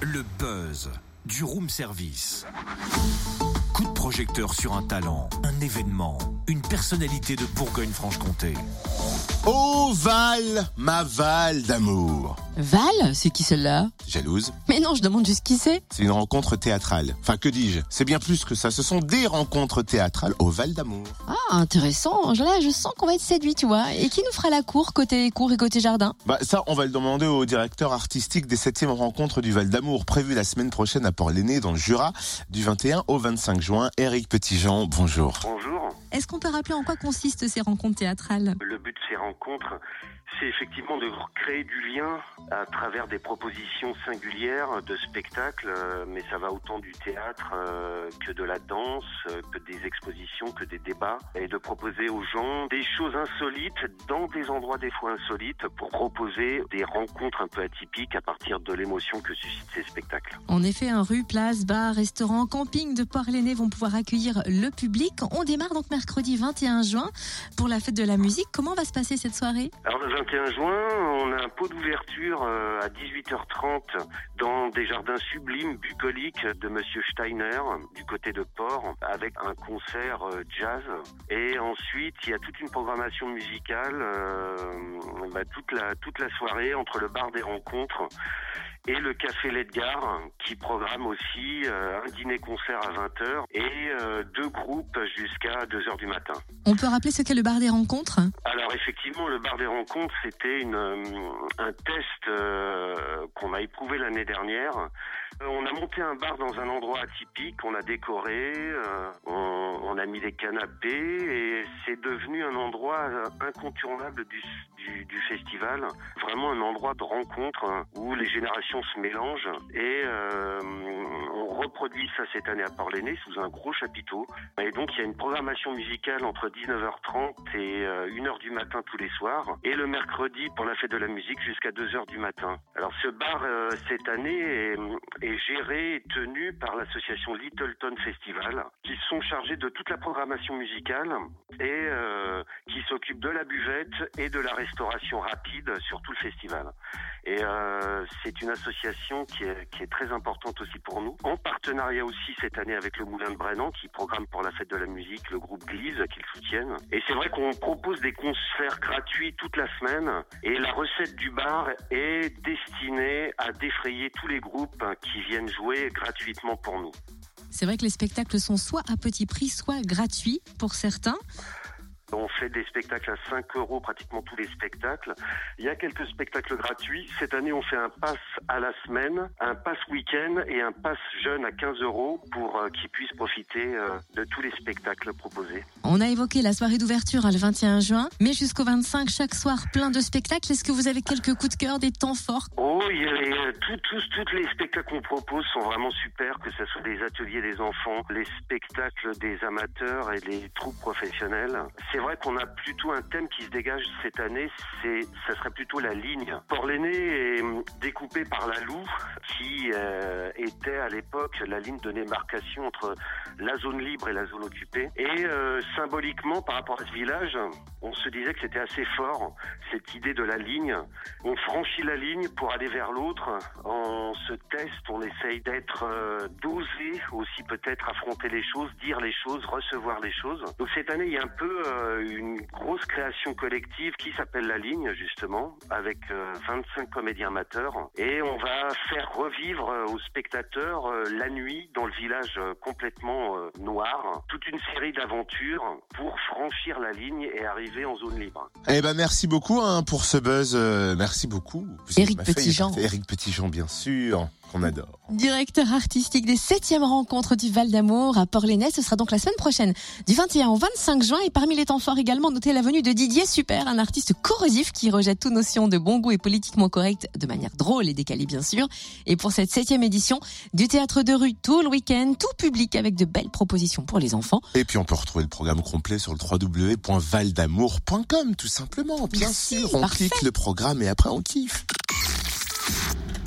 Le buzz du room service. Coup de projecteur sur un talent, un événement, une personnalité de Bourgogne-Franche-Comté. Val, ma Val d'amour. Val C'est qui celle-là? Jalouse Mais non, je demande juste qui c'est. C'est une rencontre théâtrale. Enfin, que dis-je? C'est bien plus que ça. Ce sont des rencontres théâtrales au Val d'Amour. Ah, intéressant. Là, je sens qu'on va être séduit, tu vois. Et qui nous fera la cour, côté cour et côté jardin? Bah ça, on va le demander au directeur artistique des 7e rencontres du Val d'Amour, prévu la semaine prochaine à Port-l'Aîné, dans le Jura, du 21 au 25 juin. Éric Petitjean, bonjour. Bonjour. Est-ce qu'on peut rappeler en quoi consistent ces rencontres théâtrales? Le but de ces rencontres, c'est effectivement de créer du lien à travers des propositions singulières de spectacles, euh, mais ça va autant du théâtre euh, que de la danse, euh, que des expositions, que des débats, et de proposer aux gens des choses insolites dans des endroits des fois insolites pour proposer des rencontres un peu atypiques à partir de l'émotion que suscitent ces spectacles. En effet, un rue, place, bar, restaurant, camping de Port-l'Aîné vont pouvoir accueillir le public. On démarre donc mercredi 21 juin pour la fête de la musique. Comment va se passer cette soirée? Alors le 21 juin, on a un pot d'ouverture euh, à 18h30 dans des jardins sublimes bucoliques de Monsieur Steiner du côté de Port avec un concert euh, jazz. Et ensuite, il y a toute une programmation musicale euh, bah, toute, la, toute la soirée entre le bar des rencontres et le Café Ledgar qui programme aussi euh, un dîner-concert à 20h et euh, deux groupes jusqu'à 2h du matin. On peut rappeler ce qu'est le bar des rencontres? Alors effectivement, le bar des rencontres, c'était une, euh, un test euh, qu'on a éprouvé l'année dernière. Euh, On a monté un bar dans un endroit atypique, on a décoré, euh, on, on a mis des canapés et c'est devenu un endroit euh, incontournable du, du, du festival. Vraiment un endroit de rencontre hein, où les générations se mélangent et euh, on reproduit ça cette année à Port-l'Aîné sous un gros chapiteau. Et donc il y a une programmation musicale entre 19h30 et euh, 1h du matin tous les soirs et le mercredi pour la fête de la musique jusqu'à 2h du matin. Alors ce bar euh, cette année est, est géré et tenu par l'association Littleton Festival qui sont chargés de toute la programmation musicale et euh, qui s'occupent de la buvette et de la restauration rapide sur tout le festival. Et euh, c'est une association qui est, très importante aussi pour nous. En partenariat aussi cette année avec le Moulin de Brennan qui programme pour la fête de la musique le groupe Glise qui le soutiennent. Et c'est vrai qu'on propose des concerts gratuits toute la semaine et la recette du bar est destinée à défrayer tous les groupes qui viennent jouer gratuitement pour nous. C'est vrai que les spectacles sont soit à petit prix, soit gratuits pour certains. Fait des spectacles à 5 euros, pratiquement tous les spectacles. Il y a quelques spectacles gratuits. Cette année, on fait un pass à la semaine, un pass week-end et un pass jeune à 15 euros pour euh, qu'ils puissent profiter euh, de tous les spectacles proposés. On a évoqué la soirée d'ouverture hein, le 21 juin, mais jusqu'au 25, chaque soir, plein de spectacles. Est-ce que vous avez quelques coups de cœur, des temps forts? Oh, il y a les, euh, tous, tous, tous les spectacles qu'on propose sont vraiment super, que ce soit des ateliers des enfants, les spectacles des amateurs et des troupes professionnelles. C'est vrai qu'on a plutôt un thème qui se dégage cette année, c'est, ça serait plutôt la ligne. Port-l'Aîné est hum, découpé par la Loue, qui euh, était à l'époque la ligne de démarcation entre la zone libre et la zone occupée. Et euh, symboliquement, par rapport à ce village, on se disait que c'était assez fort, cette idée de la ligne. On franchit la ligne pour aller vers l'autre. On se teste, on essaye d'être euh, dosé aussi, peut-être affronter les choses, dire les choses, recevoir les choses. Donc cette année, il y a un peu une grosse création collective qui s'appelle La Ligne, justement, avec euh, 25 comédiens amateurs. Et on va faire revivre euh, aux spectateurs euh, la nuit dans le village euh, complètement euh, noir, toute une série d'aventures pour franchir la ligne et arriver en zone libre. Eh ben merci beaucoup hein, pour ce buzz. euh, merci beaucoup. Vous fait- Petitjean. Éric Petitjean, bien sûr, qu'on adore. Directeur artistique des 7e rencontres du Val d'Amour à Port-l'Aîné. Ce sera donc la semaine prochaine, du 21 au 25 juin. Et parmi les temps forts également, notez la venue de Didier Super, un artiste corrosif qui rejette toute notion de bon goût et politiquement correct de manière drôle et décalée, bien sûr. Et pour cette 7e édition du théâtre de rue tout le week-end, tout public avec de belles propositions pour les enfants. Et puis on peut retrouver le programme complet sur le www.valdamour.com tout simplement. Bien Merci, sûr, on parfait. clique le programme et après on kiffe.